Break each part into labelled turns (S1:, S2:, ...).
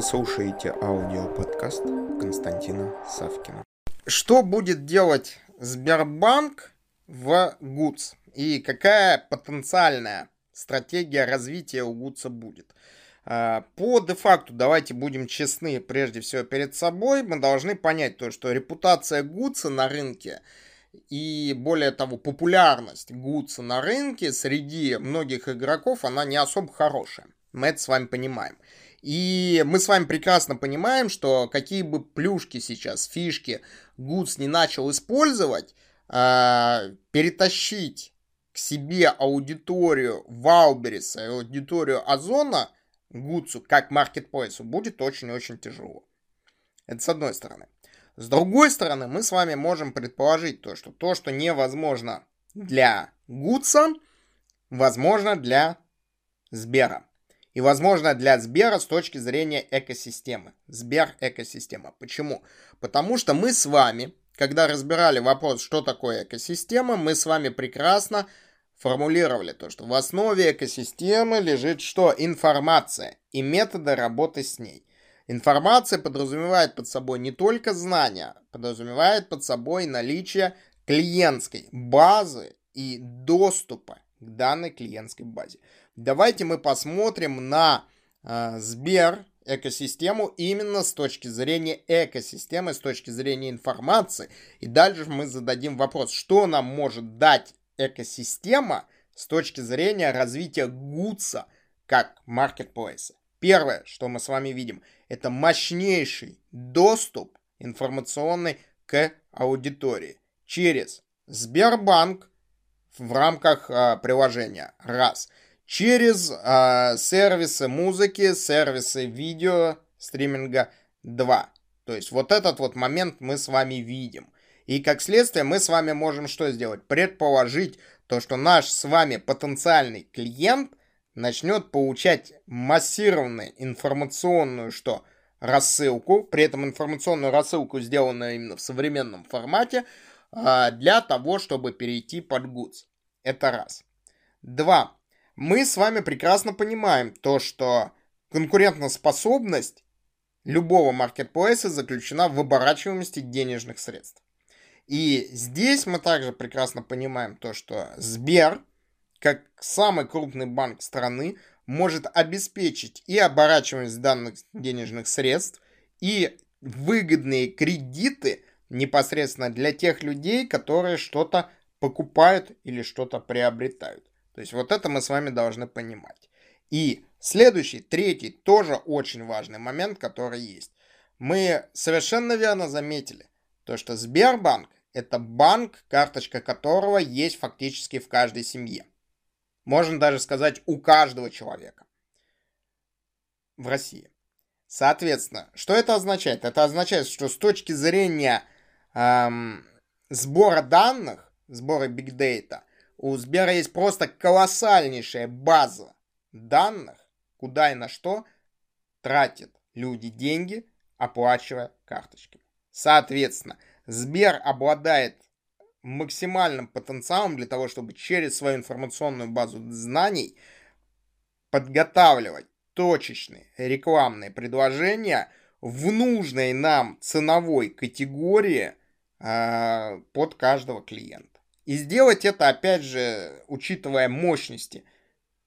S1: Вы слушаете аудиоподкаст Константина Савкина.
S2: Что будет делать Сбербанк в ГУЦ? И какая потенциальная стратегия развития у ГУЦа будет? А, по де-факту, давайте будем честны прежде всего перед собой, мы должны понять то, что репутация ГУЦа на рынке и более того, популярность Гудса на рынке среди многих игроков, она не особо хорошая. Мы это с вами понимаем. И мы с вами прекрасно понимаем, что какие бы плюшки сейчас, фишки Гудс не начал использовать, э, перетащить к себе аудиторию Валбериса и аудиторию Озона Гудсу как маркетплейсу будет очень-очень тяжело. Это с одной стороны. С другой стороны, мы с вами можем предположить то, что то, что невозможно для Гудса, возможно для Сбера. И возможно для Сбера с точки зрения экосистемы. Сбер экосистема. Почему? Потому что мы с вами, когда разбирали вопрос, что такое экосистема, мы с вами прекрасно формулировали то, что в основе экосистемы лежит что? Информация и методы работы с ней. Информация подразумевает под собой не только знания, подразумевает под собой наличие клиентской базы и доступа к данной клиентской базе. Давайте мы посмотрим на э, Сбер экосистему именно с точки зрения экосистемы, с точки зрения информации. И дальше мы зададим вопрос, что нам может дать экосистема с точки зрения развития ГУЦа как маркетплейса. Первое, что мы с вами видим, это мощнейший доступ информационный к аудитории через Сбербанк в рамках а, приложения. Раз. Через а, сервисы музыки, сервисы видео, стриминга. Два. То есть вот этот вот момент мы с вами видим. И как следствие мы с вами можем что сделать? Предположить то, что наш с вами потенциальный клиент начнет получать массированную информационную что рассылку, при этом информационную рассылку, сделанную именно в современном формате, а, для того, чтобы перейти под goods. Это раз. Два. Мы с вами прекрасно понимаем то, что конкурентоспособность любого маркетплейса заключена в оборачиваемости денежных средств. И здесь мы также прекрасно понимаем то, что Сбер как самый крупный банк страны, может обеспечить и оборачиваемость данных денежных средств, и выгодные кредиты непосредственно для тех людей, которые что-то покупают или что-то приобретают. То есть вот это мы с вами должны понимать. И следующий, третий, тоже очень важный момент, который есть. Мы совершенно верно заметили, то что Сбербанк это банк, карточка которого есть фактически в каждой семье. Можно даже сказать у каждого человека в России. Соответственно, что это означает? Это означает, что с точки зрения эм, сбора данных, Big Data, у Сбера есть просто колоссальнейшая база данных, куда и на что тратят люди деньги, оплачивая карточками. Соответственно, Сбер обладает максимальным потенциалом для того, чтобы через свою информационную базу знаний подготавливать точечные рекламные предложения в нужной нам ценовой категории э, под каждого клиента. И сделать это, опять же, учитывая мощности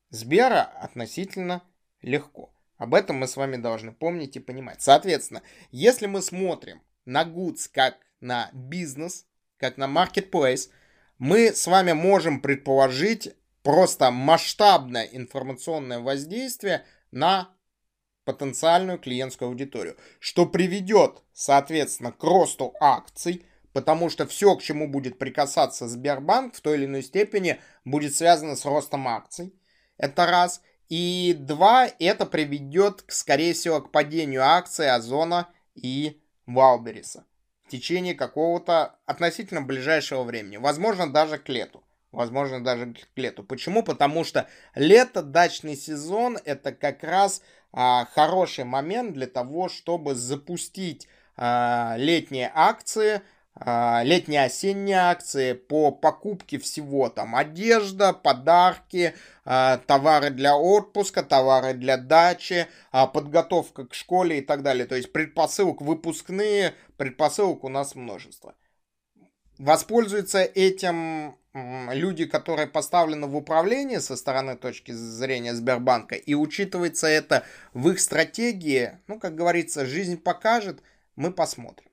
S2: Сбера, относительно легко. Об этом мы с вами должны помнить и понимать. Соответственно, если мы смотрим на Goods как на бизнес, как на marketplace, мы с вами можем предположить просто масштабное информационное воздействие на потенциальную клиентскую аудиторию, что приведет, соответственно, к росту акций, потому что все, к чему будет прикасаться Сбербанк, в той или иной степени будет связано с ростом акций. Это раз. И два, это приведет, скорее всего, к падению акций Озона и Валбериса течение какого-то относительно ближайшего времени. Возможно, даже к лету. Возможно, даже к лету. Почему? Потому что лето, дачный сезон, это как раз а, хороший момент для того, чтобы запустить а, летние акции а, летние осенние акции по покупке всего там одежда, подарки, а, товары для отпуска, товары для дачи, а, подготовка к школе и так далее. То есть предпосылок выпускные, предпосылок у нас множество. Воспользуются этим люди, которые поставлены в управление со стороны точки зрения Сбербанка, и учитывается это в их стратегии, ну, как говорится, жизнь покажет, мы посмотрим.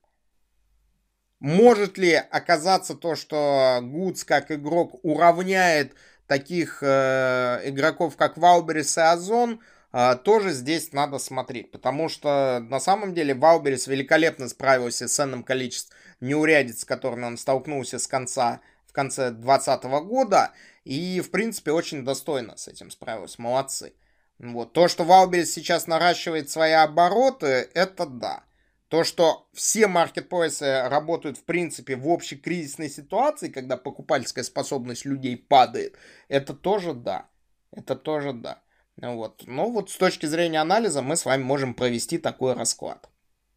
S2: Может ли оказаться то, что Гудс как игрок уравняет таких э, игроков, как Wildberries и Озон, э, тоже здесь надо смотреть. Потому что на самом деле Wildberries великолепно справился с ценным количеством неурядиц, с которыми он столкнулся с конца, в конце 2020 года. И, в принципе, очень достойно с этим справился. Молодцы. Вот. То, что Wildberries сейчас наращивает свои обороты, это да. То, что все маркетплейсы работают, в принципе, в общей кризисной ситуации, когда покупательская способность людей падает, это тоже да. Это тоже да. Вот. Но вот с точки зрения анализа мы с вами можем провести такой расклад.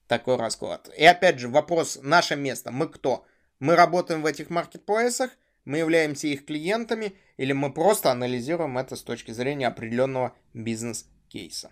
S2: Такой расклад. И опять же, вопрос, наше место, мы кто? Мы работаем в этих маркетплейсах, мы являемся их клиентами, или мы просто анализируем это с точки зрения определенного бизнес-кейса.